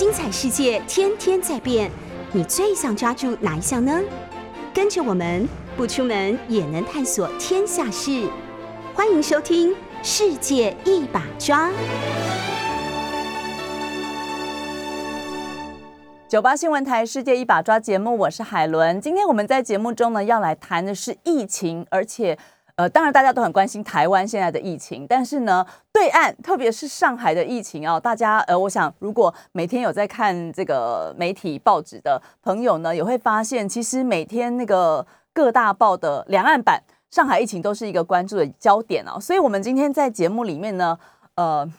精彩世界天天在变，你最想抓住哪一项呢？跟着我们不出门也能探索天下事，欢迎收听《世界一把抓》。九八新闻台《世界一把抓》节目，我是海伦。今天我们在节目中呢，要来谈的是疫情，而且。呃，当然大家都很关心台湾现在的疫情，但是呢，对岸特别是上海的疫情哦，大家呃，我想如果每天有在看这个媒体报纸的朋友呢，也会发现，其实每天那个各大报的两岸版上海疫情都是一个关注的焦点哦。所以，我们今天在节目里面呢，呃，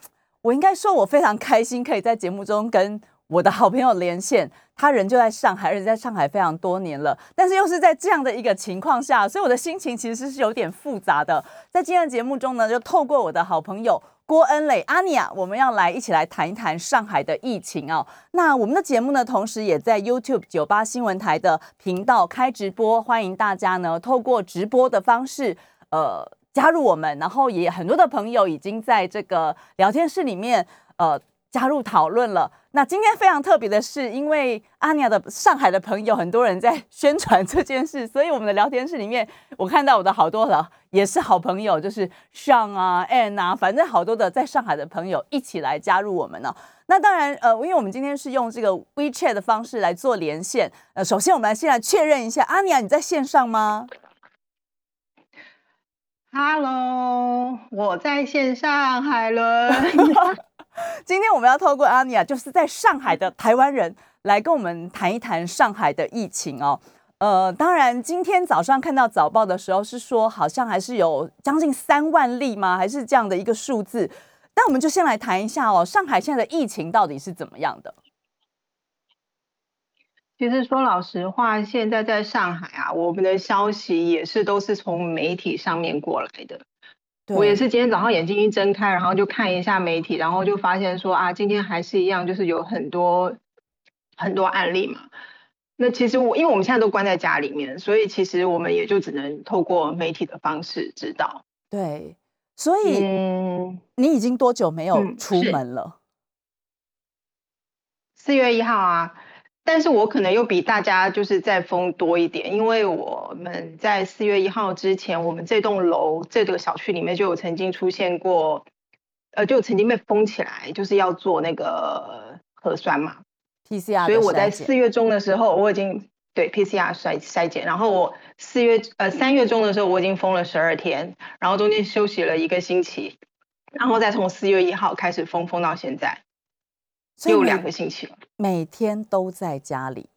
我应该说我非常开心，可以在节目中跟。我的好朋友连线，他人就在上海，而且在上海非常多年了。但是又是在这样的一个情况下，所以我的心情其实是有点复杂的。在今天的节目中呢，就透过我的好朋友郭恩磊阿尼亚，我们要来一起来谈一谈上海的疫情哦。那我们的节目呢，同时也在 YouTube 九八新闻台的频道开直播，欢迎大家呢透过直播的方式，呃，加入我们。然后也很多的朋友已经在这个聊天室里面，呃。加入讨论了。那今天非常特别的是，因为阿尼亚的上海的朋友很多人在宣传这件事，所以我们的聊天室里面，我看到我的好多的也是好朋友，就是上啊、Ann 啊，反正好多的在上海的朋友一起来加入我们呢。那当然，呃，因为我们今天是用这个 WeChat 的方式来做连线。呃，首先我们来先来确认一下，阿尼亚你在线上吗？Hello，我在线上，海伦。今天我们要透过阿尼亚，就是在上海的台湾人来跟我们谈一谈上海的疫情哦。呃，当然今天早上看到早报的时候是说，好像还是有将近三万例吗？还是这样的一个数字？那我们就先来谈一下哦，上海现在的疫情到底是怎么样的？其实说老实话，现在在上海啊，我们的消息也是都是从媒体上面过来的。我也是今天早上眼睛一睁开，然后就看一下媒体，然后就发现说啊，今天还是一样，就是有很多很多案例嘛。那其实我因为我们现在都关在家里面，所以其实我们也就只能透过媒体的方式知道。对，所以你已经多久没有出门了？四月一号啊。但是我可能又比大家就是再封多一点，因为我们在四月一号之前，我们这栋楼这个小区里面就有曾经出现过，呃，就曾经被封起来，就是要做那个核酸嘛，PCR。所以我在四月中的时候，我已经对 PCR 筛筛检，然后我四月呃三月中的时候，我已经封了十二天，然后中间休息了一个星期，然后再从四月一号开始封封到现在。有两个星期了，每天都在家里，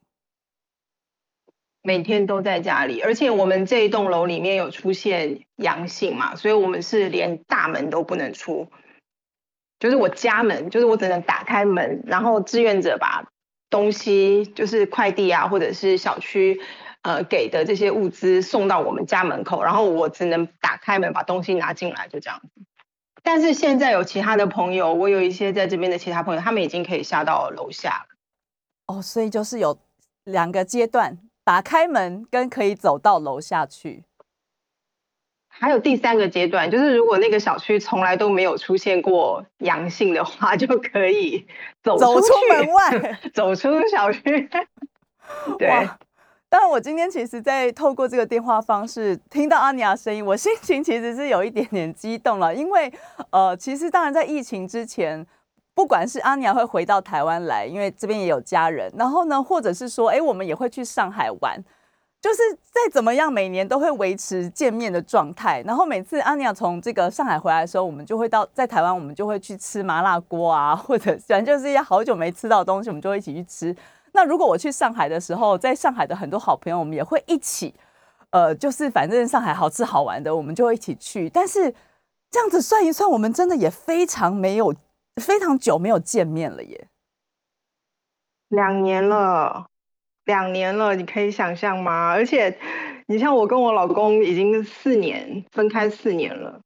每天都在家里，而且我们这一栋楼里面有出现阳性嘛，所以我们是连大门都不能出，就是我家门，就是我只能打开门，然后志愿者把东西，就是快递啊，或者是小区呃给的这些物资送到我们家门口，然后我只能打开门把东西拿进来，就这样子。但是现在有其他的朋友，我有一些在这边的其他朋友，他们已经可以下到楼下了。哦，所以就是有两个阶段，打开门跟可以走到楼下去。还有第三个阶段，就是如果那个小区从来都没有出现过阳性的话，就可以走走出门外，走出小区。对。但我今天其实，在透过这个电话方式听到阿尼亚声音，我心情其实是有一点点激动了。因为，呃，其实当然在疫情之前，不管是阿尼亚会回到台湾来，因为这边也有家人，然后呢，或者是说，哎，我们也会去上海玩，就是再怎么样，每年都会维持见面的状态。然后每次阿尼亚从这个上海回来的时候，我们就会到在台湾，我们就会去吃麻辣锅啊，或者反正就是一些好久没吃到的东西，我们就会一起去吃。那如果我去上海的时候，在上海的很多好朋友，我们也会一起，呃，就是反正上海好吃好玩的，我们就会一起去。但是这样子算一算，我们真的也非常没有非常久没有见面了耶。两年了，两年了，你可以想象吗？而且你像我跟我老公已经四年分开四年了。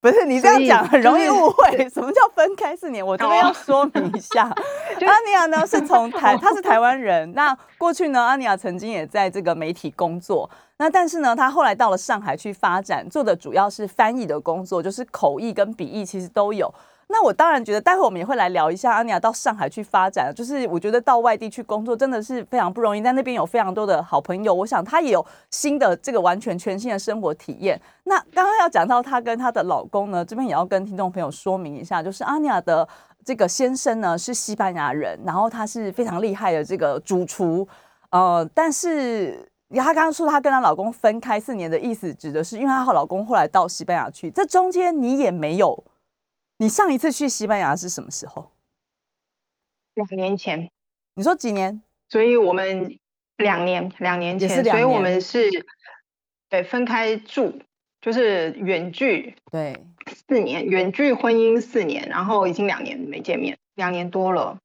不是你这样讲很容易误会，什么叫分开四年？我这边要说明一下，阿尼亚呢是从 台，他是台湾人。那过去呢，阿尼亚曾经也在这个媒体工作。那但是呢，他后来到了上海去发展，做的主要是翻译的工作，就是口译跟笔译其实都有。那我当然觉得，待会我们也会来聊一下阿尼亚到上海去发展。就是我觉得到外地去工作真的是非常不容易，在那边有非常多的好朋友。我想她也有新的这个完全全新的生活体验。那刚刚要讲到她跟她的老公呢，这边也要跟听众朋友说明一下，就是阿尼亚的这个先生呢是西班牙人，然后他是非常厉害的这个主厨。呃，但是她刚刚说她跟她老公分开四年的意思，指的是因为她和老公后来到西班牙去，这中间你也没有。你上一次去西班牙是什么时候？两年前。你说几年？所以我们两年，两年前，所以我们是对分开住，就是远距，对，四年远距婚姻四年，然后已经两年没见面，两年多了。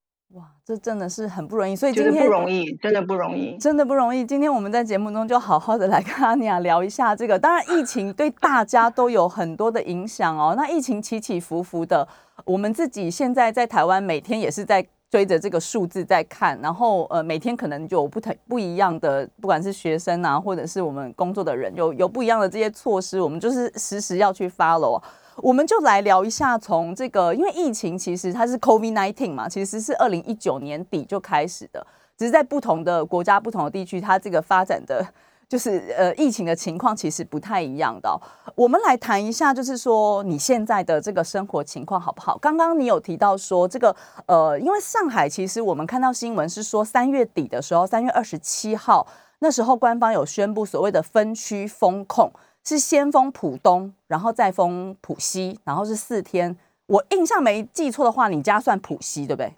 哇，这真的是很不容易，所以今天不容易，真的不容易，真的不容易。今天我们在节目中就好好的来跟阿尼亚聊一下这个。当然，疫情对大家都有很多的影响哦。那疫情起起伏伏的，我们自己现在在台湾每天也是在追着这个数字在看，然后呃，每天可能就有不同不一样的，不管是学生啊，或者是我们工作的人，有有不一样的这些措施，我们就是时时要去 follow。我们就来聊一下，从这个，因为疫情其实它是 COVID nineteen 嘛，其实是二零一九年底就开始的，只是在不同的国家、不同的地区，它这个发展的就是呃疫情的情况其实不太一样的。我们来谈一下，就是说你现在的这个生活情况好不好？刚刚你有提到说这个呃，因为上海其实我们看到新闻是说三月底的时候，三月二十七号那时候官方有宣布所谓的分区封控。是先封浦东，然后再封浦西，然后是四天。我印象没记错的话，你家算浦西对不对？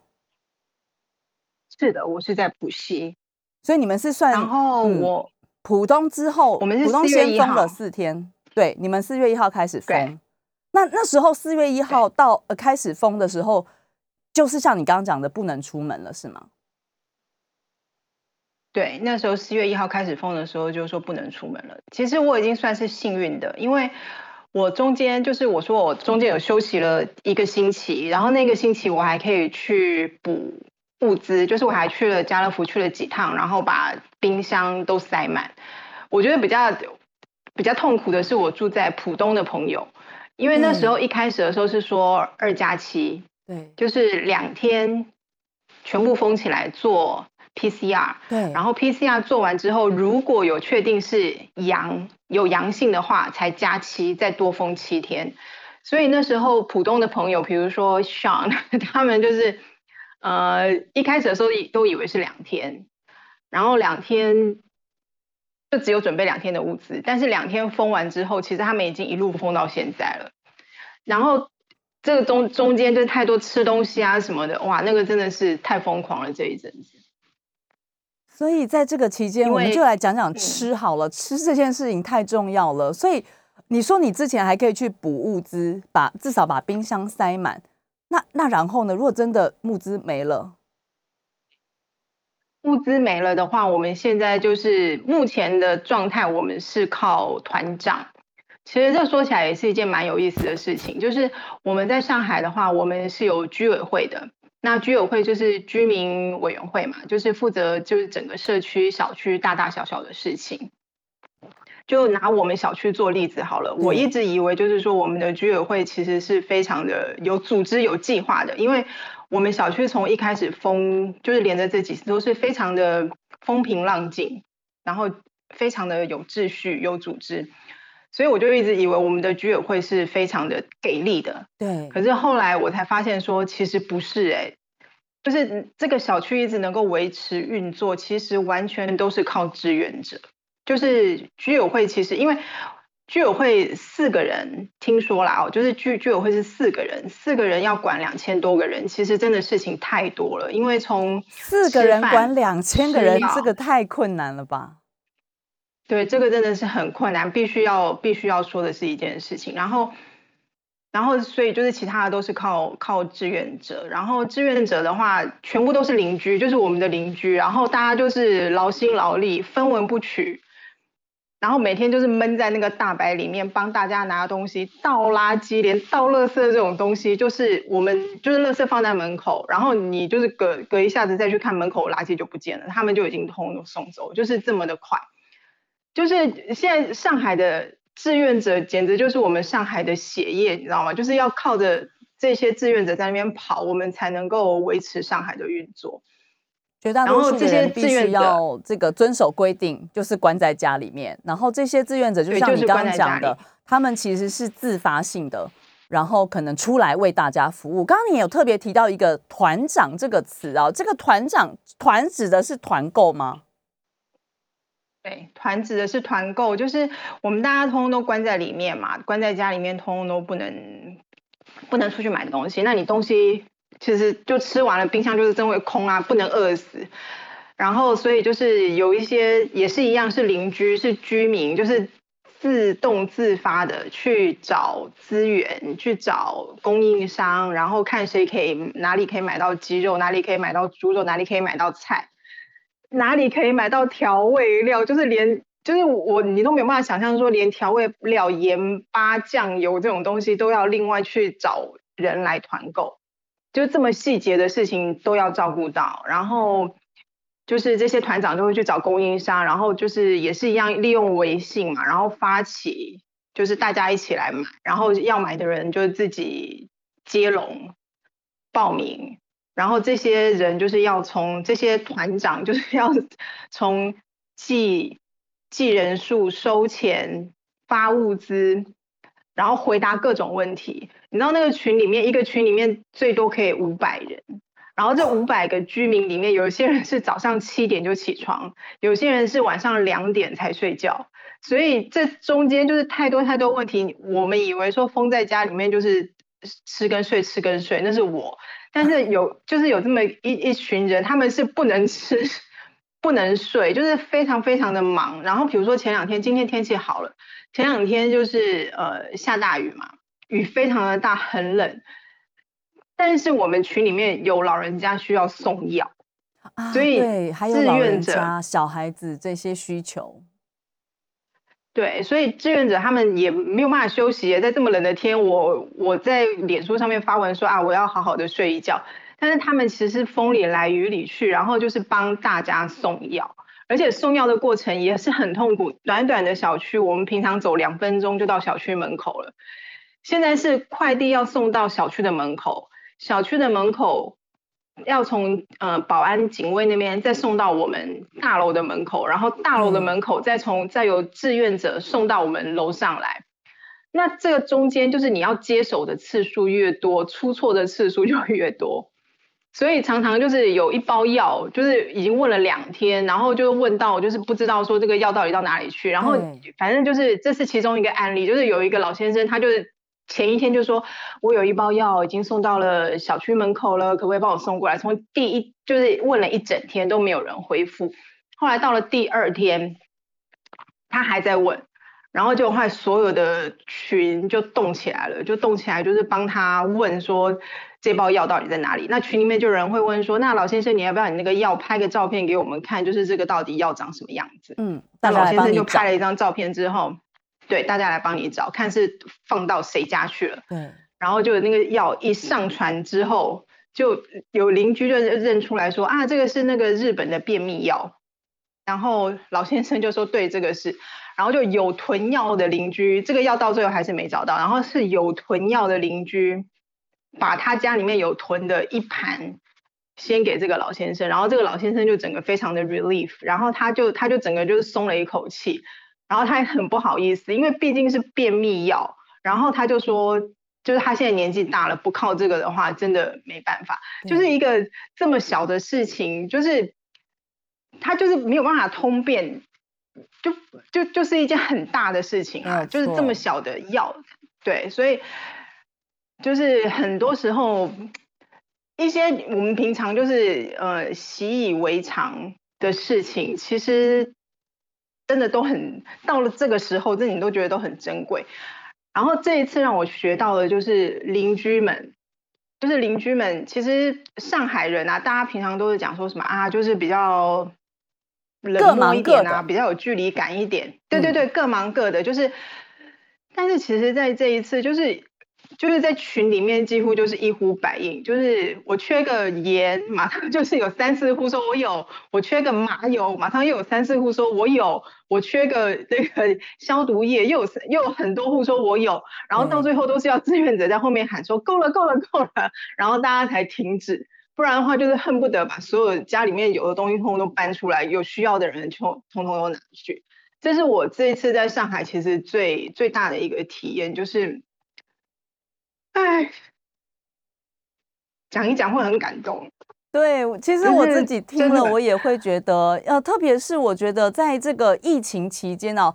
是的，我是在浦西，所以你们是算。然后我浦东之后，我们是浦东先封了四天。对，你们四月一号开始封。那那时候四月一号到呃开始封的时候，就是像你刚刚讲的，不能出门了，是吗？对，那时候四月一号开始封的时候，就是说不能出门了。其实我已经算是幸运的，因为我中间就是我说我中间有休息了一个星期，然后那个星期我还可以去补物资，就是我还去了家乐福去了几趟，然后把冰箱都塞满。我觉得比较比较痛苦的是我住在浦东的朋友，因为那时候一开始的时候是说二加七，对，就是两天全部封起来做。PCR，对，然后 PCR 做完之后，如果有确定是阳有阳性的话，才加七，再多封七天。所以那时候浦东的朋友，比如说 Sean，他们就是呃一开始的时候都以为是两天，然后两天就只有准备两天的物资，但是两天封完之后，其实他们已经一路封到现在了。然后这个中中间就太多吃东西啊什么的，哇，那个真的是太疯狂了这一阵子。所以在这个期间，我们就来讲讲吃好了。吃这件事情太重要了。所以你说你之前还可以去补物资，把至少把冰箱塞满。那那然后呢？如果真的物资没了，物资没了的话，我们现在就是目前的状态，我们是靠团长。其实这说起来也是一件蛮有意思的事情，就是我们在上海的话，我们是有居委会的。那居委会就是居民委员会嘛，就是负责就是整个社区小区大大小小的事情。就拿我们小区做例子好了，我一直以为就是说我们的居委会其实是非常的有组织有计划的，因为我们小区从一开始封就是连着这几次都是非常的风平浪静，然后非常的有秩序有组织。所以我就一直以为我们的居委会是非常的给力的，对。可是后来我才发现说，其实不是哎，就是这个小区一直能够维持运作，其实完全都是靠志愿者。就是居委会其实因为居委会四个人，听说啦哦，就是居居委会是四个人，四个人要管两千多个人，其实真的事情太多了。因为从四个人管两千个人，这个太困难了吧？对，这个真的是很困难，必须要必须要说的是一件事情。然后，然后，所以就是其他的都是靠靠志愿者。然后志愿者的话，全部都是邻居，就是我们的邻居。然后大家就是劳心劳力，分文不取。然后每天就是闷在那个大白里面，帮大家拿东西、倒垃圾，连倒垃圾这种东西，就是我们就是垃圾放在门口，然后你就是隔隔一下子再去看门口垃圾就不见了，他们就已经通通送走，就是这么的快。就是现在上海的志愿者，简直就是我们上海的血液，你知道吗？就是要靠着这些志愿者在那边跑，我们才能够维持上海的运作。绝大多数人必须要这个遵守规定，就是关在家里面。然后这些志愿者，就像你刚刚讲的，他们其实是自发性的，然后可能出来为大家服务。刚刚你有特别提到一个“团长”这个词啊，这个“团长”团指的是团购吗？对，团指的是团购，就是我们大家通通都关在里面嘛，关在家里面，通通都不能不能出去买东西。那你东西。其实就吃完了，冰箱就是真会空啊，不能饿死。然后，所以就是有一些也是一样，是邻居，是居民，就是自动自发的去找资源，去找供应商，然后看谁可以哪里可以买到鸡肉，哪里可以买到猪肉，哪里可以买到菜，哪里可以买到调味料，就是连就是我你都没有办法想象说，连调味料、盐巴、酱油这种东西都要另外去找人来团购。就这么细节的事情都要照顾到，然后就是这些团长就会去找供应商，然后就是也是一样利用微信嘛，然后发起就是大家一起来买，然后要买的人就自己接龙报名，然后这些人就是要从这些团长就是 要从记记人数、收钱、发物资。然后回答各种问题，你知道那个群里面一个群里面最多可以五百人，然后这五百个居民里面，有些人是早上七点就起床，有些人是晚上两点才睡觉，所以这中间就是太多太多问题。我们以为说封在家里面就是吃跟睡吃跟睡，那是我，但是有就是有这么一一群人，他们是不能吃不能睡，就是非常非常的忙。然后比如说前两天，今天天气好了。前两天就是呃下大雨嘛，雨非常的大，很冷。但是我们群里面有老人家需要送药，所以对还有志愿者、小孩子这些需求。对，所以志愿者他们也没有办法休息，在这么冷的天，我我在脸书上面发文说啊，我要好好的睡一觉。但是他们其实风里来雨里去，然后就是帮大家送药。而且送药的过程也是很痛苦，短短的小区，我们平常走两分钟就到小区门口了。现在是快递要送到小区的门口，小区的门口要从呃保安警卫那边再送到我们大楼的门口，然后大楼的门口再从再由志愿者送到我们楼上来。那这个中间就是你要接手的次数越多，出错的次数就越多。所以常常就是有一包药，就是已经问了两天，然后就问到就是不知道说这个药到底到哪里去，然后反正就是这是其中一个案例，就是有一个老先生，他就是前一天就说，我有一包药已经送到了小区门口了，可不可以帮我送过来？从第一就是问了一整天都没有人回复，后来到了第二天，他还在问，然后就后来所有的群就动起来了，就动起来就是帮他问说。这包药到底在哪里？那群里面就有人会问说：“那老先生，你要不要你那个药拍个照片给我们看？就是这个到底药长什么样子？”嗯，那老先生就拍了一张照片之后，对大家来帮你找，看是放到谁家去了。对，然后就那个药一上传之后，就有邻居就认出来说：“啊，这个是那个日本的便秘药。”然后老先生就说：“对，这个是。”然后就有囤药的邻居，这个药到最后还是没找到。然后是有囤药的邻居。把他家里面有囤的一盘先给这个老先生，然后这个老先生就整个非常的 relief，然后他就他就整个就是松了一口气，然后他也很不好意思，因为毕竟是便秘药，然后他就说，就是他现在年纪大了，不靠这个的话真的没办法，就是一个这么小的事情，就是他就是没有办法通便，就就就是一件很大的事情啊，就是这么小的药，对，所以。就是很多时候，一些我们平常就是呃习以为常的事情，其实真的都很到了这个时候，这你都觉得都很珍贵。然后这一次让我学到的就是邻居们，就是邻居们，其实上海人啊，大家平常都是讲说什么啊，就是比较冷漠一点啊，比较有距离感一点。对对对，各忙各的，就是。但是其实，在这一次，就是。就是在群里面几乎就是一呼百应，就是我缺个盐，马上就是有三四户说我有；我缺个麻油，马上又有三四户说我有；我缺个这个 消毒液，又有又有很多户说我有。然后到最后都是要志愿者在后面喊说够了够了够了，然后大家才停止，不然的话就是恨不得把所有家里面有的东西通通都搬出来，有需要的人就通通都拿去。这是我这一次在上海其实最最大的一个体验，就是，哎，讲一讲会很感动。对，其实我自己听了，我也会觉得，呃，特别是我觉得在这个疫情期间哦，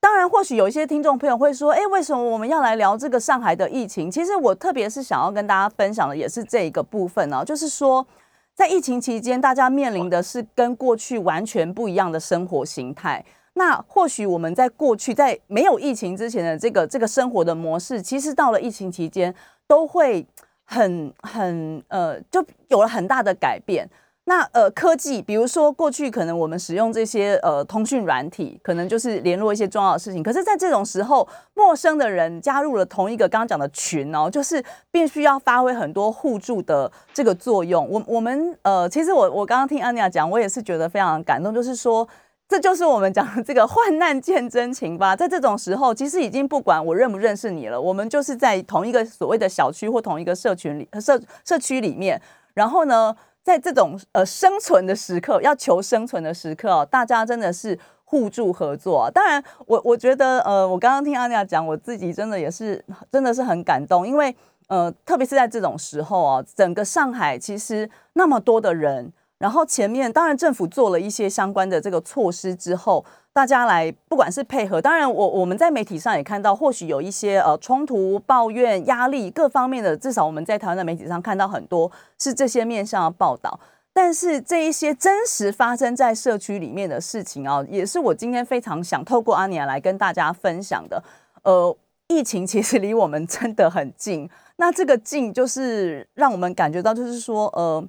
当然或许有一些听众朋友会说，哎，为什么我们要来聊这个上海的疫情？其实我特别是想要跟大家分享的也是这一个部分呢，就是说，在疫情期间，大家面临的是跟过去完全不一样的生活形态。那或许我们在过去在没有疫情之前的这个这个生活的模式，其实到了疫情期间都会很很呃，就有了很大的改变。那呃，科技，比如说过去可能我们使用这些呃通讯软体，可能就是联络一些重要的事情。可是，在这种时候，陌生的人加入了同一个刚刚讲的群哦，就是必须要发挥很多互助的这个作用。我我们呃，其实我我刚刚听安妮亚讲，我也是觉得非常感动，就是说。这就是我们讲的这个患难见真情吧。在这种时候，其实已经不管我认不认识你了，我们就是在同一个所谓的小区或同一个社群里、社社区里面。然后呢，在这种呃生存的时刻，要求生存的时刻哦，大家真的是互助合作。当然，我我觉得呃，我刚刚听阿尼亚讲，我自己真的也是真的是很感动，因为呃，特别是在这种时候啊，整个上海其实那么多的人。然后前面当然政府做了一些相关的这个措施之后，大家来不管是配合，当然我我们在媒体上也看到，或许有一些呃冲突、抱怨、压力各方面的，至少我们在台湾的媒体上看到很多是这些面向的报道。但是这一些真实发生在社区里面的事情啊，也是我今天非常想透过阿尼亚来跟大家分享的。呃，疫情其实离我们真的很近，那这个近就是让我们感觉到，就是说呃。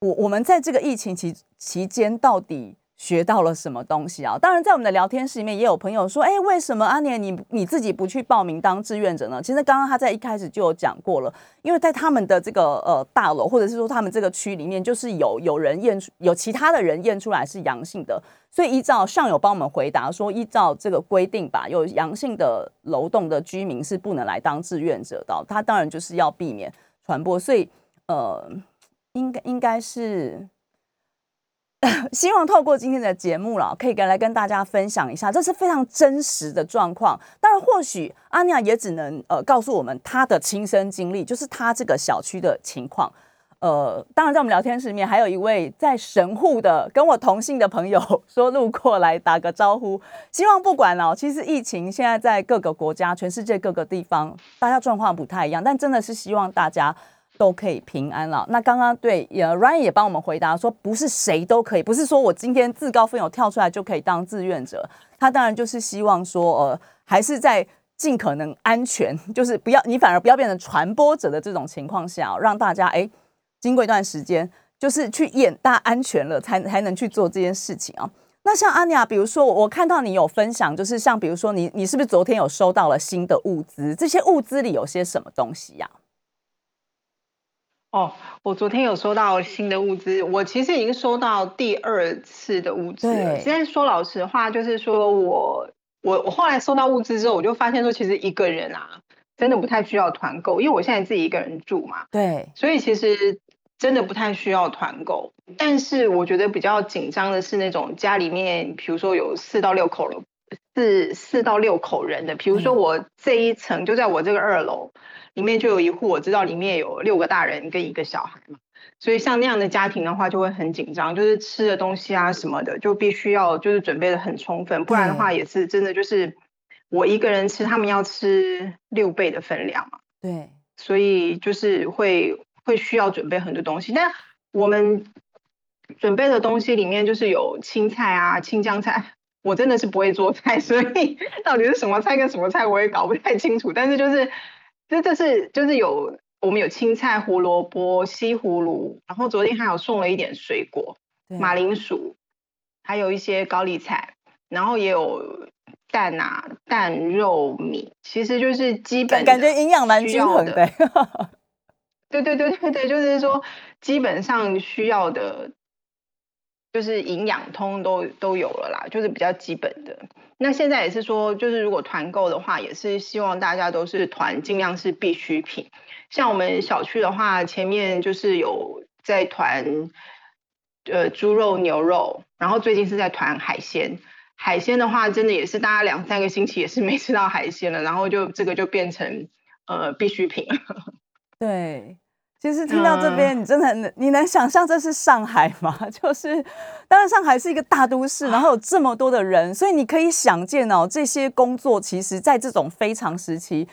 我我们在这个疫情期期间到底学到了什么东西啊？当然，在我们的聊天室里面也有朋友说：“哎，为什么阿年你你自己不去报名当志愿者呢？”其实刚刚他在一开始就有讲过了，因为在他们的这个呃大楼，或者是说他们这个区里面，就是有有人验出有其他的人验出来是阳性的，所以依照上有帮我们回答说，依照这个规定吧，有阳性的楼栋的居民是不能来当志愿者的。他当然就是要避免传播，所以呃。应该应该是 希望透过今天的节目了，可以跟来跟大家分享一下，这是非常真实的状况。当然，或许阿尼亚也只能呃告诉我们他的亲身经历，就是他这个小区的情况。呃，当然，在我们聊天室里面，还有一位在神户的跟我同姓的朋友 说路过来打个招呼。希望不管哦，其实疫情现在在各个国家、全世界各个地方，大家状况不太一样，但真的是希望大家。都可以平安了。那刚刚对，也 Ryan 也帮我们回答说，不是谁都可以，不是说我今天自告奋勇跳出来就可以当志愿者。他当然就是希望说，呃，还是在尽可能安全，就是不要你反而不要变成传播者的这种情况下，让大家哎，经过一段时间，就是去验大安全了，才才能去做这件事情啊。那像阿尼亚，比如说我看到你有分享，就是像比如说你你是不是昨天有收到了新的物资？这些物资里有些什么东西呀？哦，我昨天有收到新的物资，我其实已经收到第二次的物资了。现在说老实话，就是说我我我后来收到物资之后，我就发现说，其实一个人啊，真的不太需要团购，因为我现在自己一个人住嘛。对，所以其实真的不太需要团购。但是我觉得比较紧张的是那种家里面，比如说有四到六口了，四四到六口人的，比如说我这一层就在我这个二楼。里面就有一户，我知道里面有六个大人跟一个小孩嘛，所以像那样的家庭的话，就会很紧张，就是吃的东西啊什么的，就必须要就是准备的很充分，不然的话也是真的就是我一个人吃，他们要吃六倍的分量嘛。对，所以就是会会需要准备很多东西，但我们准备的东西里面就是有青菜啊、青江菜，我真的是不会做菜，所以到底是什么菜跟什么菜我也搞不太清楚，但是就是。这这是就是有我们有青菜、胡萝卜、西葫芦，然后昨天还有送了一点水果，马铃薯，还有一些高丽菜，然后也有蛋啊、蛋、肉、米，其实就是基本感觉营养蛮均衡的。对对对对对，就是说基本上需要的，就是营养通都都有了啦，就是比较基本的。那现在也是说，就是如果团购的话，也是希望大家都是团，尽量是必需品。像我们小区的话，前面就是有在团，呃，猪肉、牛肉，然后最近是在团海鲜。海鲜的话，真的也是大家两三个星期也是没吃到海鲜了，然后就这个就变成呃必需品。对，其实听到这边，你真的你能想象这是上海吗？就是当然上海是一个大都市，然后有这么多的人，所以你可以想见哦，这些工作其实在这种非常时期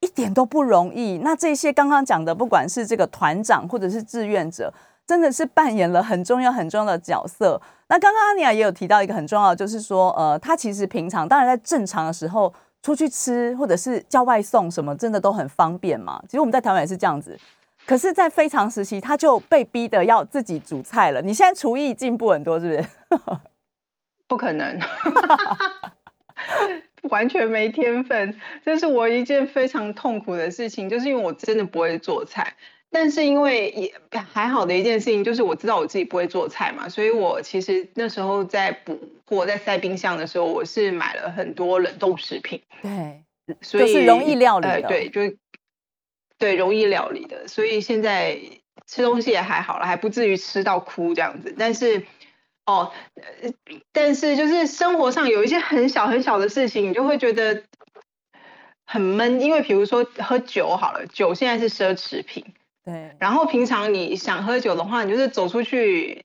一点都不容易。那这些刚刚讲的，不管是这个团长或者是志愿者。真的是扮演了很重要很重要的角色。那刚刚阿尼亚也有提到一个很重要，就是说，呃，他其实平常当然在正常的时候出去吃或者是叫外送什么，真的都很方便嘛。其实我们在台湾也是这样子，可是，在非常时期，他就被逼的要自己煮菜了。你现在厨艺进步很多，是不是？不可能，完全没天分，这是我一件非常痛苦的事情，就是因为我真的不会做菜。但是因为也还好的一件事情，就是我知道我自己不会做菜嘛，所以我其实那时候在补货、在塞冰箱的时候，我是买了很多冷冻食品。对，所以容易料理的。对，就对容易料理的，所以现在吃东西也还好了，还不至于吃到哭这样子。但是哦，但是就是生活上有一些很小很小的事情，你就会觉得很闷。因为比如说喝酒好了，酒现在是奢侈品。对，然后平常你想喝酒的话，你就是走出去，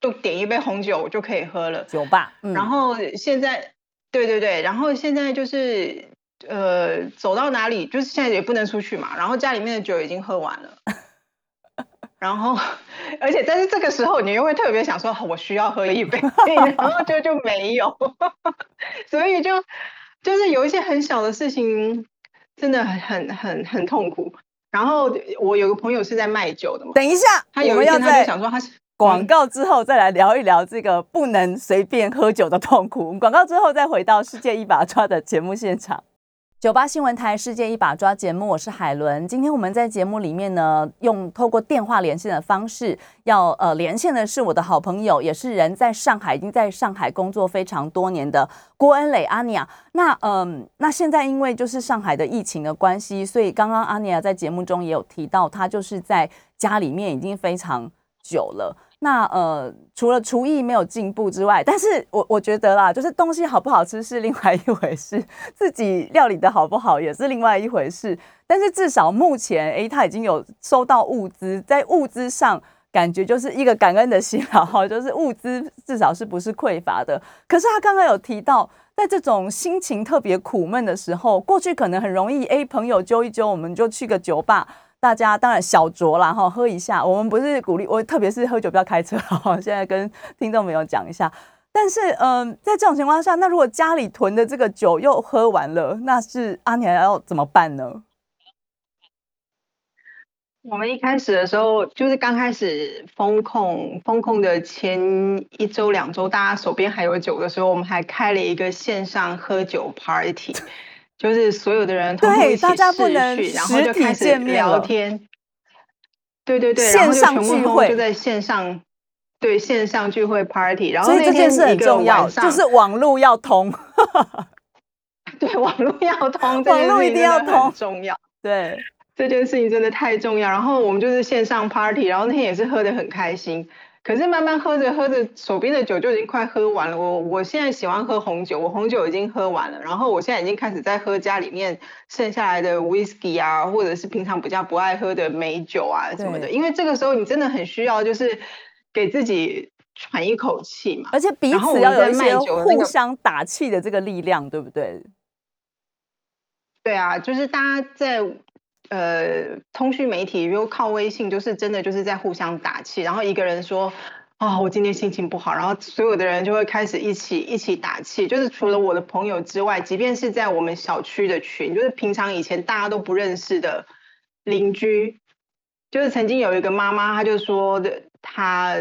就点一杯红酒就可以喝了。酒吧，然后现在，对对对，然后现在就是呃，走到哪里就是现在也不能出去嘛，然后家里面的酒已经喝完了，然后而且但是这个时候你又会特别想说，我需要喝一杯，然后就就没有，所以就就是有一些很小的事情，真的很很很很痛苦。然后我有个朋友是在卖酒的嘛。等一下，他有一天他就想说他是广告之后再来聊一聊这个不能随便喝酒的痛苦。广告之后再回到世界一把抓的节目现场。九八新闻台世界一把抓节目，我是海伦。今天我们在节目里面呢，用透过电话连线的方式，要呃连线的是我的好朋友，也是人在上海，已经在上海工作非常多年的郭恩磊阿尼亚。那嗯，那现在因为就是上海的疫情的关系，所以刚刚阿尼亚在节目中也有提到，他就是在家里面已经非常久了。那呃，除了厨艺没有进步之外，但是我我觉得啦，就是东西好不好吃是另外一回事，自己料理的好不好也是另外一回事。但是至少目前，哎，他已经有收到物资，在物资上感觉就是一个感恩的心哈，就是物资至少是不是匮乏的。可是他刚刚有提到，在这种心情特别苦闷的时候，过去可能很容易，哎，朋友揪一揪，我们就去个酒吧。大家当然小酌啦，哈，喝一下。我们不是鼓励我，特别是喝酒不要开车哈。现在跟听众朋友讲一下。但是，嗯，在这种情况下，那如果家里囤的这个酒又喝完了，那是阿年要怎么办呢？我们一开始的时候，就是刚开始封控封控的前一周两周，大家手边还有酒的时候，我们还开了一个线上喝酒 party。就是所有的人对大家不能然后就开始聊天，对对对，线上聚会就在线上，对线上聚会 party，然后所以这件事很重要，就是网络要通，对网络要通，网络一定要通，重要，对这件事情真的太重要。然后我们就是线上 party，然后那天也是喝的很开心。可是慢慢喝着喝着，手边的酒就已经快喝完了。我我现在喜欢喝红酒，我红酒已经喝完了。然后我现在已经开始在喝家里面剩下来的 whisky 啊，或者是平常比较不爱喝的美酒啊什么的。因为这个时候你真的很需要，就是给自己喘一口气嘛。而且彼此要有一些互相打气的这个力量，对不对？对啊，就是大家在。呃，通讯媒体如靠微信，就是真的就是在互相打气。然后一个人说：“啊，我今天心情不好。”然后所有的人就会开始一起一起打气。就是除了我的朋友之外，即便是在我们小区的群，就是平常以前大家都不认识的邻居，就是曾经有一个妈妈，她就说的，她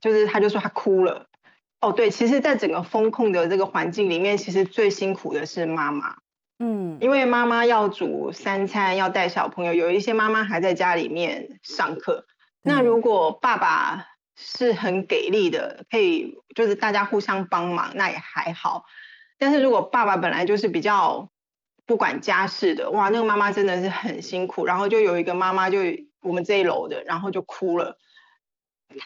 就是她就说她哭了，哦，对，其实，在整个风控的这个环境里面，其实最辛苦的是妈妈。嗯，因为妈妈要煮三餐，要带小朋友，有一些妈妈还在家里面上课。那如果爸爸是很给力的，可以就是大家互相帮忙，那也还好。但是如果爸爸本来就是比较不管家事的，哇，那个妈妈真的是很辛苦。然后就有一个妈妈，就我们这一楼的，然后就哭了。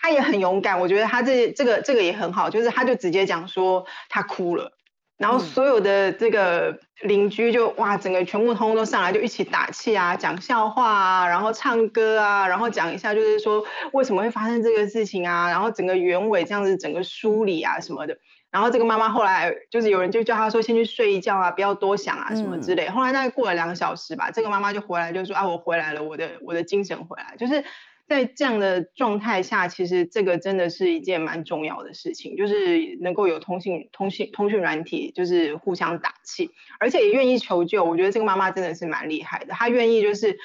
她也很勇敢，我觉得她这这个这个也很好，就是她就直接讲说她哭了。然后所有的这个邻居就哇，整个全部通通都上来，就一起打气啊，讲笑话啊，然后唱歌啊，然后讲一下就是说为什么会发生这个事情啊，然后整个原委这样子整个梳理啊什么的。然后这个妈妈后来就是有人就叫她说先去睡一觉啊，不要多想啊什么之类。后来大概过了两个小时吧，这个妈妈就回来就说啊，我回来了，我的我的精神回来，就是。在这样的状态下，其实这个真的是一件蛮重要的事情，就是能够有通信、通信、通讯软体，就是互相打气，而且也愿意求救。我觉得这个妈妈真的是蛮厉害的，她愿意就是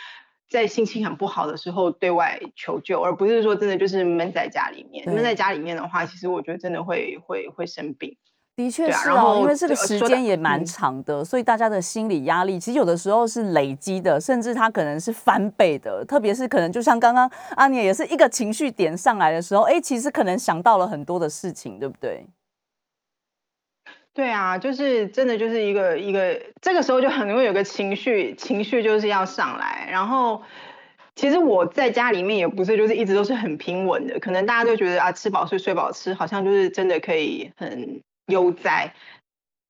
在心情很不好的时候对外求救，而不是说真的就是闷在家里面。闷在家里面的话，其实我觉得真的会会会生病。的确是哦，因为这个时间也蛮长的，所以大家的心理压力其实有的时候是累积的，甚至它可能是翻倍的。特别是可能就像刚刚阿妮也是一个情绪点上来的时候，哎，其实可能想到了很多的事情，对不对？对啊，就是真的就是一个一个这个时候就很容易有个情绪，情绪就是要上来。然后其实我在家里面也不是就是一直都是很平稳的，可能大家都觉得啊，吃饱睡，睡饱吃，好像就是真的可以很。悠哉，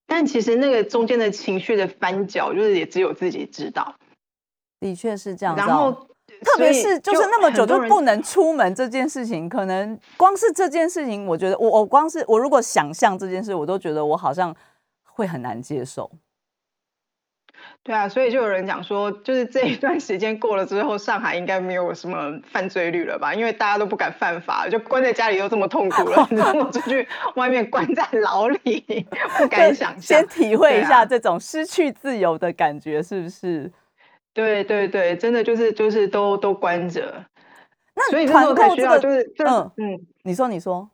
但其实那个中间的情绪的翻搅，就是也只有自己知道。的确是这样。然后，特别是就是那么久都不能出门这件事情，可能光是这件事情，我觉得我我光是我如果想象这件事，我都觉得我好像会很难接受。对啊，所以就有人讲说，就是这一段时间过了之后，上海应该没有什么犯罪率了吧？因为大家都不敢犯法，就关在家里都这么痛苦了，然后出去外面关在牢里，不敢想象。先体会一下这种失去自由的感觉，是不是？对对对，真的就是就是都都关着。那所以团购这个就是嗯嗯，你说你说。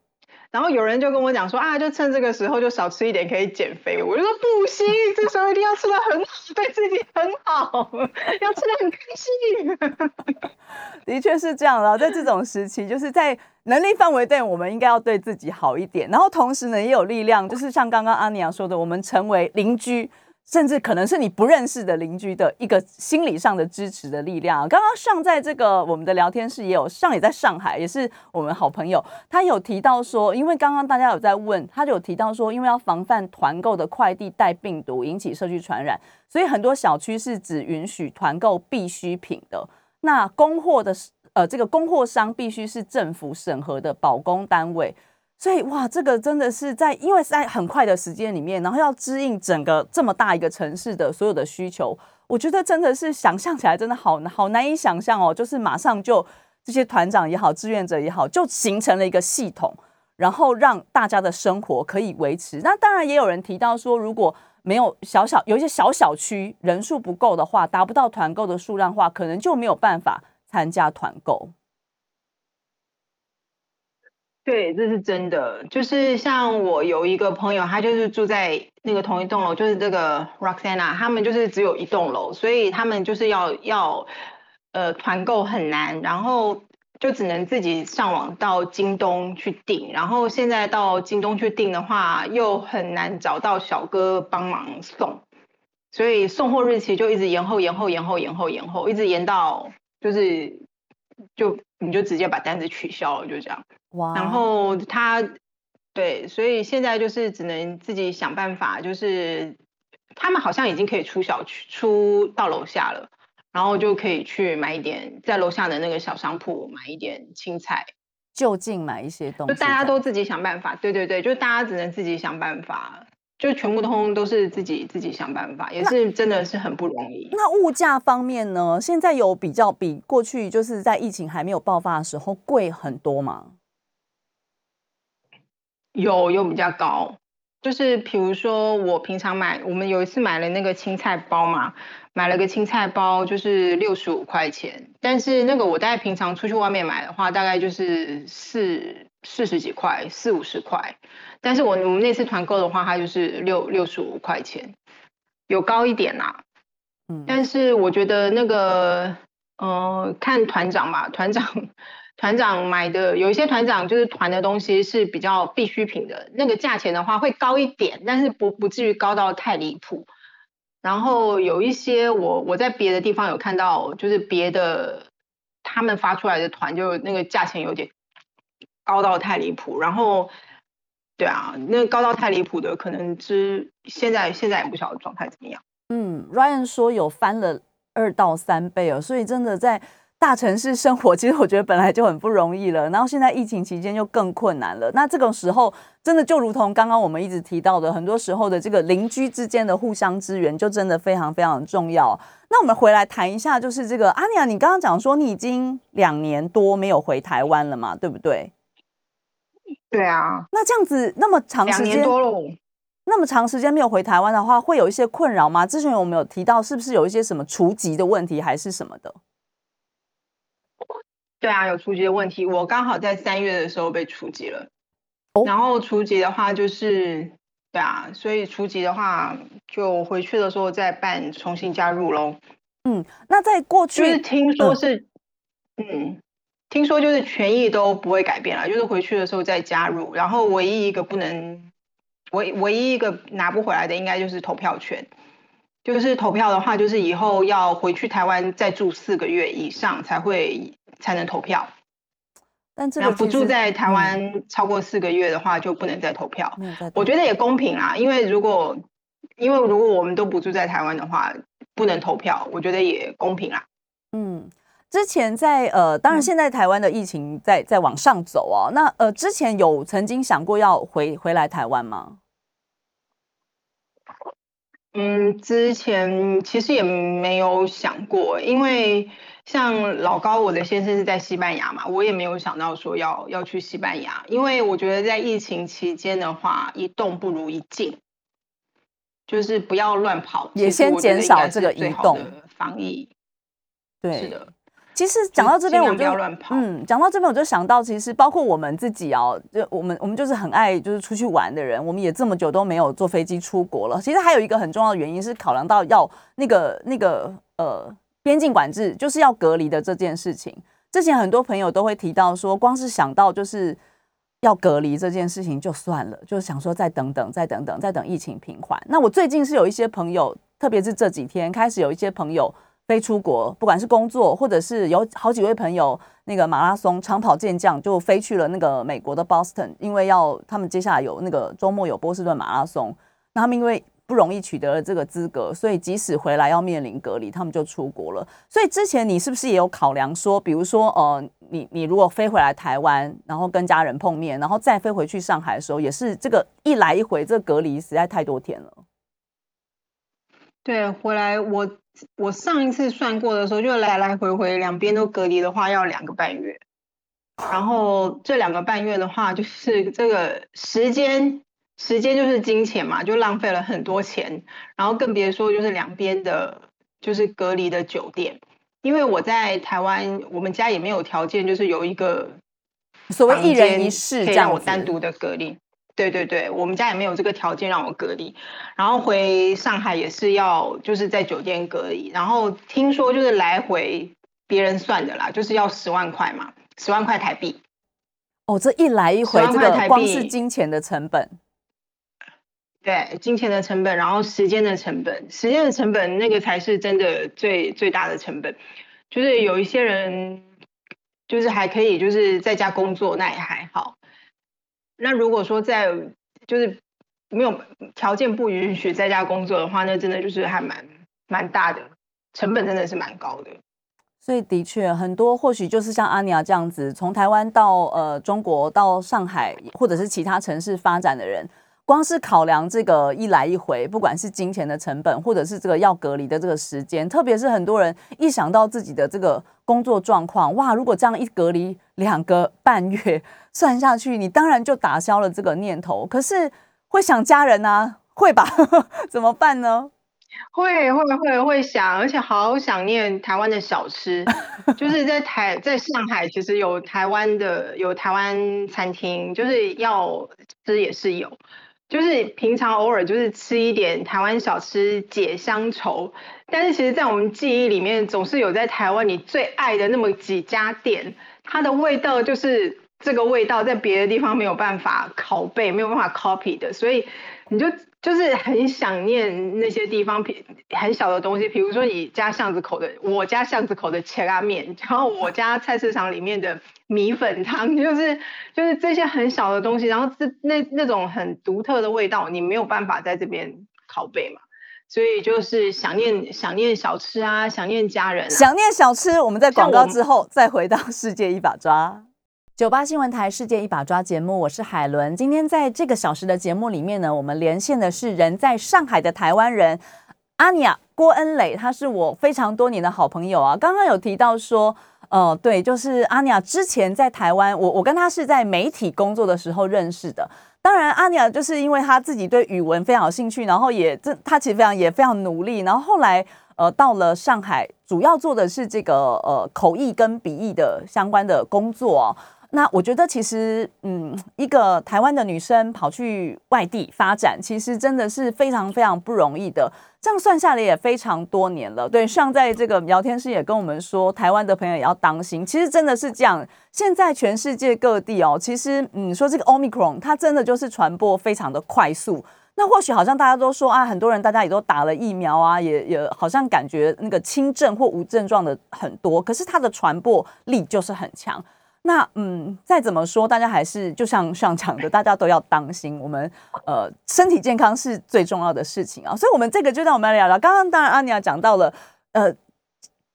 然后有人就跟我讲说啊，就趁这个时候就少吃一点可以减肥。我就说不行，这时候一定要吃的很好，对自己很好，要吃的很开心。的确是这样了，在这种时期，就是在能力范围内，我们应该要对自己好一点。然后同时呢，也有力量，就是像刚刚阿尼亚说的，我们成为邻居。甚至可能是你不认识的邻居的一个心理上的支持的力量。刚刚上在这个我们的聊天室也有上，也在上海，也是我们好朋友。他有提到说，因为刚刚大家有在问，他就有提到说，因为要防范团购的快递带病毒引起社区传染，所以很多小区是只允许团购必需品的。那供货的呃，这个供货商必须是政府审核的保供单位。所以哇，这个真的是在，因为在很快的时间里面，然后要支应整个这么大一个城市的所有的需求，我觉得真的是想象起来真的好好难以想象哦。就是马上就这些团长也好，志愿者也好，就形成了一个系统，然后让大家的生活可以维持。那当然也有人提到说，如果没有小小有一些小小区人数不够的话，达不到团购的数量化，可能就没有办法参加团购。对，这是真的。就是像我有一个朋友，他就是住在那个同一栋楼，就是这个 Roxana，他们就是只有一栋楼，所以他们就是要要呃团购很难，然后就只能自己上网到京东去订，然后现在到京东去订的话，又很难找到小哥帮忙送，所以送货日期就一直延后、延后、延后、延后、延后，一直延到就是就你就直接把单子取消了，就这样。然后他对，所以现在就是只能自己想办法，就是他们好像已经可以出小区，出到楼下了，然后就可以去买一点，在楼下的那个小商铺买一点青菜，就近买一些东西，就大家都自己想办法。对对对，就大家只能自己想办法，就全部通都是自己自己想办法，也是真的是很不容易。那物价方面呢？现在有比较比过去就是在疫情还没有爆发的时候贵很多吗？有有比较高，就是比如说我平常买，我们有一次买了那个青菜包嘛，买了个青菜包就是六十五块钱，但是那个我大概平常出去外面买的话，大概就是四四十几块，四五十块。但是我我们那次团购的话，它就是六六十五块钱，有高一点啦。嗯，但是我觉得那个，呃，看团长吧，团长团长买的有一些团长就是团的东西是比较必需品的，那个价钱的话会高一点，但是不不至于高到太离谱。然后有一些我我在别的地方有看到，就是别的他们发出来的团，就那个价钱有点高到太离谱。然后，对啊，那高到太离谱的，可能是现在现在也不晓得状态怎么样。嗯，Ryan 说有翻了二到三倍哦，所以真的在。大城市生活，其实我觉得本来就很不容易了，然后现在疫情期间又更困难了。那这种时候，真的就如同刚刚我们一直提到的，很多时候的这个邻居之间的互相支援，就真的非常非常重要。那我们回来谈一下，就是这个阿尼亚，你刚刚讲说你已经两年多没有回台湾了嘛，对不对？对啊。那这样子那么长时间，那么长时间没有回台湾的话，会有一些困扰吗？之前我们有提到，是不是有一些什么除籍的问题，还是什么的？对啊，有初级的问题。我刚好在三月的时候被初级了，然后初级的话就是，对啊，所以初级的话就回去的时候再办重新加入喽。嗯，那在过去就是听说是，嗯，听说就是权益都不会改变了，就是回去的时候再加入，然后唯一一个不能，唯唯一一个拿不回来的应该就是投票权。就是投票的话，就是以后要回去台湾再住四个月以上才会才能投票。但这个不住在台湾超过四个月的话，就不能再投票。我觉得也公平啊，因为如果因为如果我们都不住在台湾的话，不能投票，我觉得也公平啦。嗯，之前在呃，当然现在台湾的疫情在在往上走哦。那呃，之前有曾经想过要回回来台湾吗？嗯，之前其实也没有想过，因为像老高，我的先生是在西班牙嘛，我也没有想到说要要去西班牙，因为我觉得在疫情期间的话，一动不如一静，就是不要乱跑，也先减少这个移动防疫。对，是的。其实讲到这边，我就嗯，讲到这边我就想到，其实包括我们自己哦，就我们我们就是很爱就是出去玩的人，我们也这么久都没有坐飞机出国了。其实还有一个很重要的原因是考量到要那个那个呃边境管制，就是要隔离的这件事情。之前很多朋友都会提到说，光是想到就是要隔离这件事情就算了，就想说再等等，再等等，再等疫情平缓。那我最近是有一些朋友，特别是这几天开始有一些朋友。飞出国，不管是工作，或者是有好几位朋友，那个马拉松长跑健将就飞去了那个美国的 Boston，因为要他们接下来有那个周末有波士顿马拉松，那他们因为不容易取得了这个资格，所以即使回来要面临隔离，他们就出国了。所以之前你是不是也有考量说，比如说呃，你你如果飞回来台湾，然后跟家人碰面，然后再飞回去上海的时候，也是这个一来一回，这隔离实在太多天了。对，回来我我上一次算过的时候，就来来回回两边都隔离的话，要两个半月。然后这两个半月的话，就是这个时间，时间就是金钱嘛，就浪费了很多钱。然后更别说就是两边的，就是隔离的酒店。因为我在台湾，我们家也没有条件，就是有一个所谓一人一室，让我单独的隔离。对对对，我们家也没有这个条件让我隔离，然后回上海也是要就是在酒店隔离，然后听说就是来回别人算的啦，就是要十万块嘛，十万块台币。哦，这一来一回，这个光是金钱的成本。对，金钱的成本，然后时间的成本，时间的成本那个才是真的最最大的成本。就是有一些人就是还可以就是在家工作，那也还好。那如果说在就是没有条件不允许在家工作的话，那真的就是还蛮蛮大的成本，真的是蛮高的。所以的确很多，或许就是像阿尼亚这样子，从台湾到呃中国到上海或者是其他城市发展的人。光是考量这个一来一回，不管是金钱的成本，或者是这个要隔离的这个时间，特别是很多人一想到自己的这个工作状况，哇，如果这样一隔离两个半月，算下去，你当然就打消了这个念头。可是会想家人啊，会吧？怎么办呢？会会会会想，而且好想念台湾的小吃，就是在台 在上海，其实有台湾的有台湾餐厅，就是要吃也是有，就是平常偶尔就是吃一点台湾小吃解乡愁，但是其实，在我们记忆里面，总是有在台湾你最爱的那么几家店，它的味道就是这个味道，在别的地方没有办法拷贝，没有办法 copy 的，所以你就。就是很想念那些地方，很小的东西，比如说你家巷子口的，我家巷子口的切拉面，然后我家菜市场里面的米粉汤，就是就是这些很小的东西，然后这那那种很独特的味道，你没有办法在这边拷贝嘛，所以就是想念想念小吃啊，想念家人，想念小吃。我们在广告之后再回到世界一把抓。九八新闻台世界一把抓节目，我是海伦。今天在这个小时的节目里面呢，我们连线的是人在上海的台湾人阿尼亚郭恩磊，他是我非常多年的好朋友啊。刚刚有提到说，哦，对，就是阿尼亚之前在台湾，我我跟他是在媒体工作的时候认识的。当然，阿尼亚就是因为他自己对语文非常有兴趣，然后也这他其实非常也非常努力，然后后来呃到了上海，主要做的是这个呃口译跟笔译的相关的工作。哦那我觉得其实，嗯，一个台湾的女生跑去外地发展，其实真的是非常非常不容易的。这样算下来也非常多年了。对，像在这个聊天室也跟我们说，台湾的朋友也要当心。其实真的是这样，现在全世界各地哦，其实嗯，说这个 Omicron 它真的就是传播非常的快速。那或许好像大家都说啊，很多人大家也都打了疫苗啊，也也好像感觉那个轻症或无症状的很多，可是它的传播力就是很强。那嗯，再怎么说，大家还是就像上讲的，大家都要当心，我们呃身体健康是最重要的事情啊。所以，我们这个就让我们来聊聊。刚刚当然阿尼亚讲到了，呃，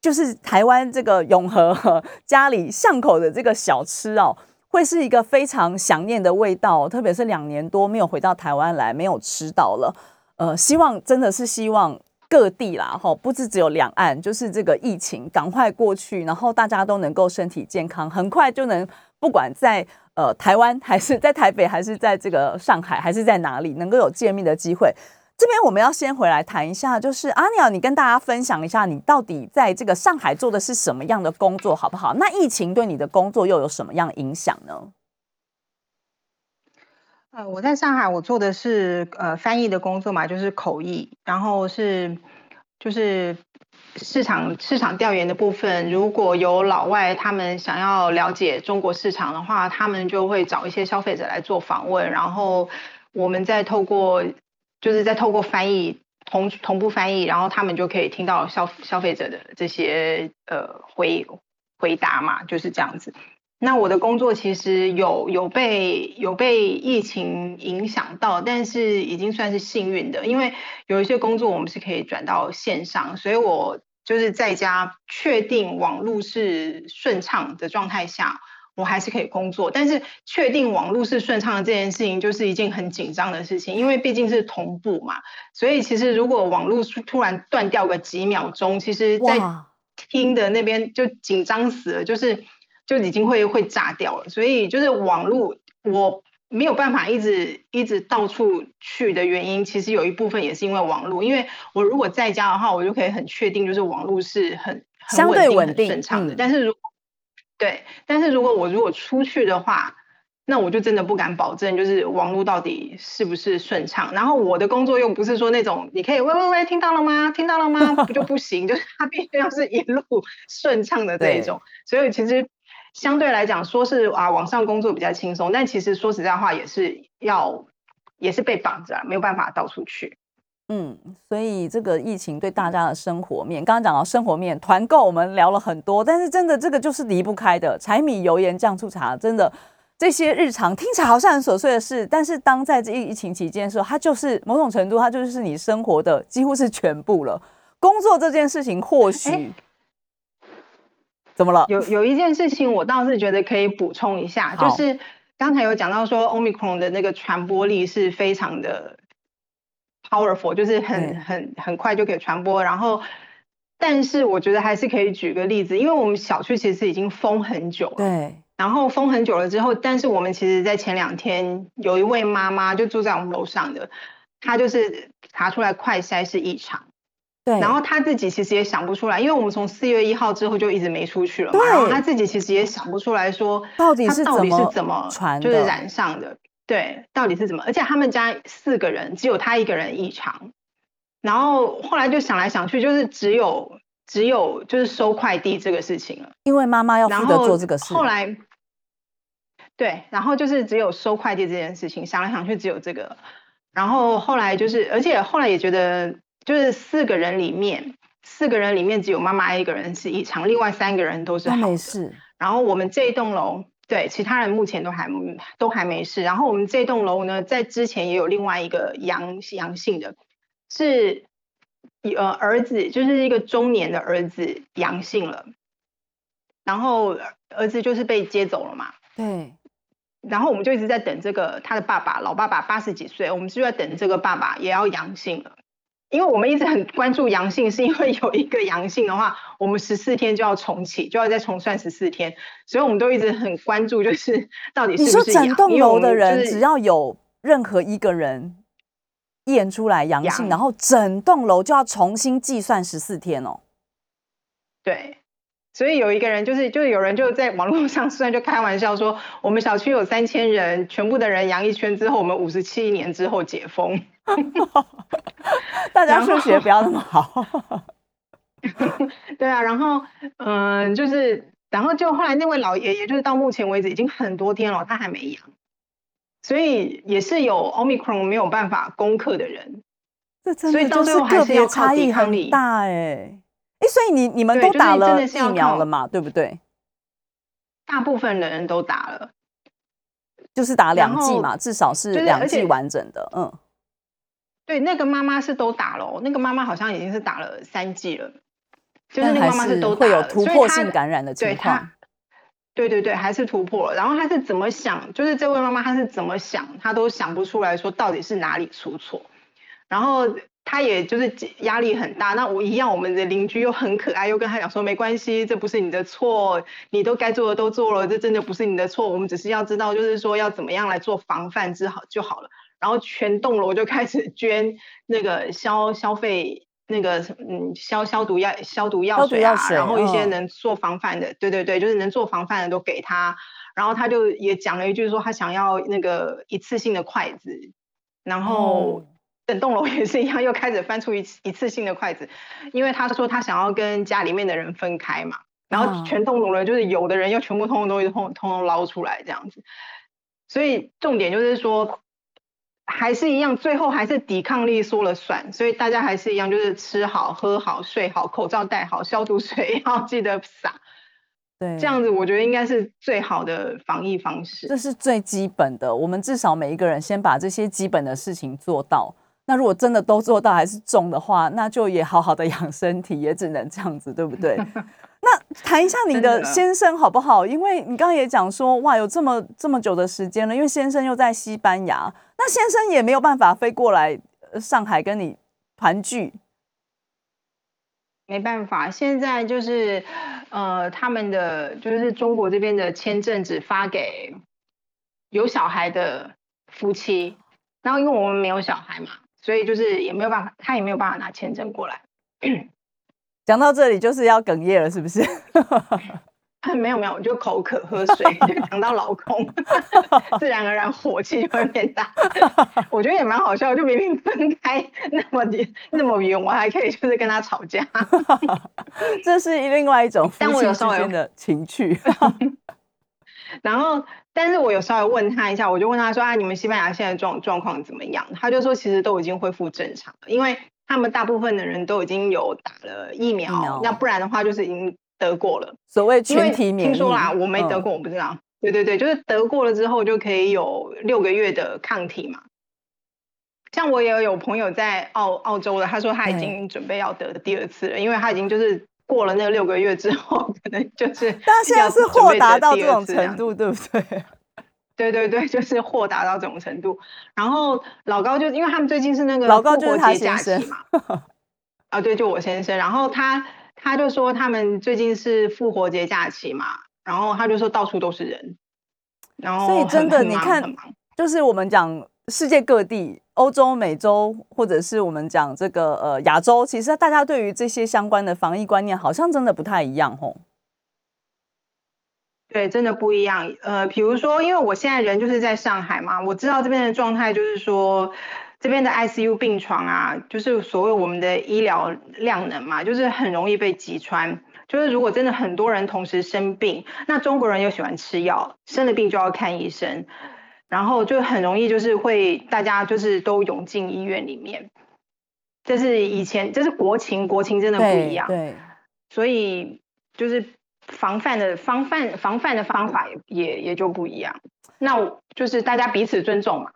就是台湾这个永和家里巷口的这个小吃哦，会是一个非常想念的味道，特别是两年多没有回到台湾来，没有吃到了。呃，希望真的是希望。各地啦，哈，不是只有两岸，就是这个疫情赶快过去，然后大家都能够身体健康，很快就能不管在呃台湾还是在台北，还是在这个上海，还是在哪里，能够有见面的机会。这边我们要先回来谈一下，就是阿鸟，你跟大家分享一下，你到底在这个上海做的是什么样的工作，好不好？那疫情对你的工作又有什么样影响呢？呃，我在上海，我做的是呃翻译的工作嘛，就是口译，然后是就是市场市场调研的部分。如果有老外他们想要了解中国市场的话，他们就会找一些消费者来做访问，然后我们再透过就是在透过翻译同同步翻译，然后他们就可以听到消消费者的这些呃回回答嘛，就是这样子。那我的工作其实有有被有被疫情影响到，但是已经算是幸运的，因为有一些工作我们是可以转到线上，所以我就是在家确定网络是顺畅的状态下，我还是可以工作。但是确定网络是顺畅的这件事情，就是一件很紧张的事情，因为毕竟是同步嘛，所以其实如果网络突然断掉个几秒钟，其实在听的那边就紧张死了，就是。就已经会会炸掉了，所以就是网络我没有办法一直一直到处去的原因，其实有一部分也是因为网络，因为我如果在家的话，我就可以很确定就是网络是很相对稳定、顺畅的。但是如对，但是如果我如果出去的话，那我就真的不敢保证就是网络到底是不是顺畅。然后我的工作又不是说那种你可以喂喂喂，听到了吗？听到了吗？不就不行，就是它必须要是一路顺畅的这一种。所以其实。相对来讲，说是啊，网上工作比较轻松，但其实说实在话，也是要也是被绑着，没有办法到处去。嗯，所以这个疫情对大家的生活面，刚刚讲到生活面，团购我们聊了很多，但是真的这个就是离不开的，柴米油盐酱醋茶，真的这些日常听起来好像很琐碎的事，但是当在这疫疫情期间的时候，它就是某种程度，它就是你生活的几乎是全部了。工作这件事情或许。怎么了？有有一件事情，我倒是觉得可以补充一下，就是刚才有讲到说，omicron 的那个传播力是非常的 powerful，就是很很很快就可以传播。然后，但是我觉得还是可以举个例子，因为我们小区其实已经封很久了，对。然后封很久了之后，但是我们其实在前两天有一位妈妈就住在我们楼上的，她就是查出来快筛是异常。对，然后他自己其实也想不出来，因为我们从四月一号之后就一直没出去了嘛，对然后他自己其实也想不出来说到底是他到底怎么是怎么传就是染上的，对，到底是怎么？而且他们家四个人，只有他一个人异常，然后后来就想来想去，就是只有只有就是收快递这个事情了。因为妈妈要负责做这个事，后来，对，然后就是只有收快递这件事情，想来想去只有这个。然后后来就是，而且后来也觉得，就是四个人里面，四个人里面只有妈妈一个人是异常，另外三个人都是都好。没事，然后我们这一栋楼，对其他人目前都还都还没事。然后我们这栋楼呢，在之前也有另外一个阳阳性的，是呃儿子，就是一个中年的儿子阳性了，然后儿子就是被接走了嘛。对，然后我们就一直在等这个他的爸爸，老爸爸八十几岁，我们就在等这个爸爸也要阳性了。因为我们一直很关注阳性，是因为有一个阳性的话，我们十四天就要重启，就要再重算十四天，所以我们都一直很关注，就是 到底是你说不是阳整栋楼的人就是只要有任何一个人验出来阳性，阳然后整栋楼就要重新计算十四天哦。对，所以有一个人就是就是有人就在网络上虽然就开玩笑说，我们小区有三千人，全部的人阳一圈之后，我们五十七年之后解封。大家数学不要那么好。对啊，然后嗯、就是然后就后来那位老爷爷，就是到目前为止已经很多天了，他还没阳，所以也是有 omicron 没有办法攻克的人。这真所以到最后还是要靠抵抗力大哎哎，所以你你们都打了疫苗了嘛？对不对？大部分的人都打了，就是打两剂嘛，至少是两剂完整的。嗯，对，那个妈妈是都打了哦，那个妈妈好像已经是打了三剂了，就是那个妈妈是都打会有，突破性感染的情况。对对对，还是突破了。然后她是怎么想？就是这位妈妈她是怎么想，她都想不出来说到底是哪里出错。然后她也就是压力很大。那我一样，我们的邻居又很可爱，又跟他讲说没关系，这不是你的错，你都该做的都做了，这真的不是你的错。我们只是要知道，就是说要怎么样来做防范之好就好了。然后全栋楼就开始捐那个消消费。那个嗯消消毒药消毒药水啊，药水然后一些嗯能做防范的，对对对，就是能做防范的都给他。然后他就也讲了一句说他想要那个一次性的筷子，然后哦整栋楼也是一样，又开始翻出一次一次性的筷子，因为他说他想要跟家里面的人分开嘛。然啊后全栋楼人就是有的人又全部通通都通通通捞出来这样子，所以重点就是说。还是一样，最后还是抵抗力说了算，所以大家还是一样，就是吃好、喝好、睡好，口罩戴好，消毒水要记得洒，对，这样子我觉得应该是最好的防疫方式。这是最基本的。我们至少每一个人先把这些基本的事情做到。那如果真的都做到还是中的话，那就也好好的养身体，也只能这样子，对不对？那谈一下你的先生好不好？因为你刚刚也讲说，哇，有这么这么久的时间了，因为先生又在西班牙，那先生也没有办法飞过来呃上海跟你团聚。没办法，现在就是呃，他们的就是中国这边的签证只发给有小孩的夫妻，然后因为我们没有小孩嘛，所以就是也没有办法，他也没有办法拿签证过来。讲到这里就是要哽咽了，是不是？没有没有，我就口渴喝水，就讲到老公，自然而然火气就会变大。我觉得也蛮好笑，就明明分开那么远那么远，我还可以就是跟他吵架。这是另外一种夫但我妻之间的情趣。然后，但是我有稍微问他一下，我就问他说：“啊，你们西班牙现在状状况怎么样？”他就说：“其实都已经恢复正常了，因为他们大部分的人都已经有打了疫苗，那不然的话就是已经得过了。所谓群体免疫，听说啦，我没得嗯过，我不知道。对对对，就是得过了之后就可以有六个月的抗体嘛。像我也有朋友在澳澳洲的，他说他已对经准备要得第二次了，因为他已经就是过了那六个月之后，可能就是大家现在要是豁达到这种程度，对不对？对对对，就是豁达到这种程度。然后老高就因为他们最近是那个老高就是他先生期嘛，啊对，就我先生。然后他他就说他们最近是复活节假期嘛，然后他就说到处都是人，然后所以真的你看就是我们讲世界各地，欧洲、美洲，或者是我们讲这个呃亚洲，其实大家对于这些相关的防疫观念，好像真的不太一样吼。对，真的不一样。呃，比如说，因为我现在人就是在上海嘛，我知道这边的状态就是说，这边的 ICU 病床啊，就是所谓我们的医疗量能嘛，就是很容易被击穿。就是如果真的很多人同时生病，那中国人又喜欢吃药，生了病就要看医生，然后就很容易就是会大家就是都涌进医院里面。这是以前，这是国情，国情真的不一样。对，所以就是。防范的防范防范的方法也也也就不一样，那就是大家彼此尊重嘛。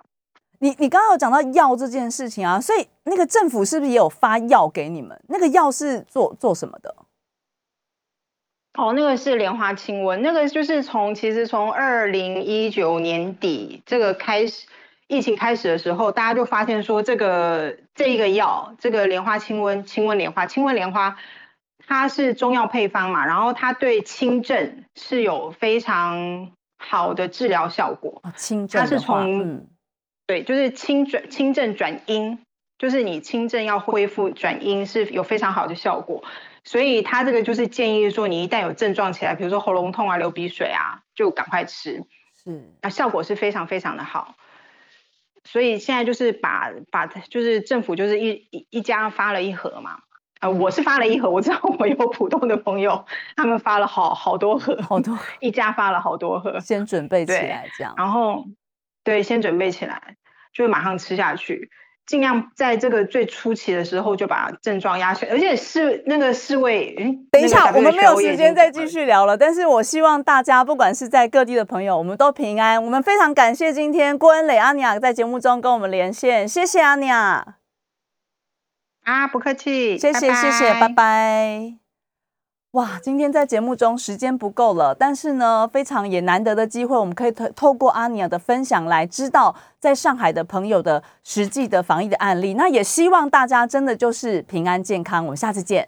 你你刚刚有讲到药这件事情啊，所以那个政府是不是也有发药给你们？那个药是做做什么的？哦，那个是莲花清瘟，那个就是从其实从二零一九年底这个开始疫情开始的时候，大家就发现说这个这一个药，这个莲花清瘟清瘟莲花清瘟莲花。它是中药配方嘛，然后它对轻症是有非常好的治疗效果。轻症，它是从对，就是轻转轻症转阴，就是你轻症要恢复转阴是有非常好的效果。所以他这个就是建议说，你一旦有症状起来，比如说喉咙痛啊、流鼻水啊，就赶快吃。是，那效果是非常非常的好。所以现在就是把把就是政府就是一一一家发了一盒嘛。呃，我是发了一盒，我知道我有普通的朋友，他们发了好好多盒，好多一家发了好多盒，先准备起来这样，然后对，先准备起来，就马上吃下去，尽量在这个最初期的时候就把症状压下，而且是那个侍卫，等一下，我们没有时间再继续聊了，但是我希望大家不管是在各地的朋友，我们都平安。我们非常感谢今天郭恩磊阿尼亚在节目中跟我们连线，谢谢阿尼亚。啊，不客气，谢谢谢谢，拜拜。哇，今天在节目中时间不够了，但是呢，非常也难得的机会，我们可以透透过阿尼亚的分享来知道在上海的朋友的实际的防疫的案例。那也希望大家真的就是平安健康，我们下次见。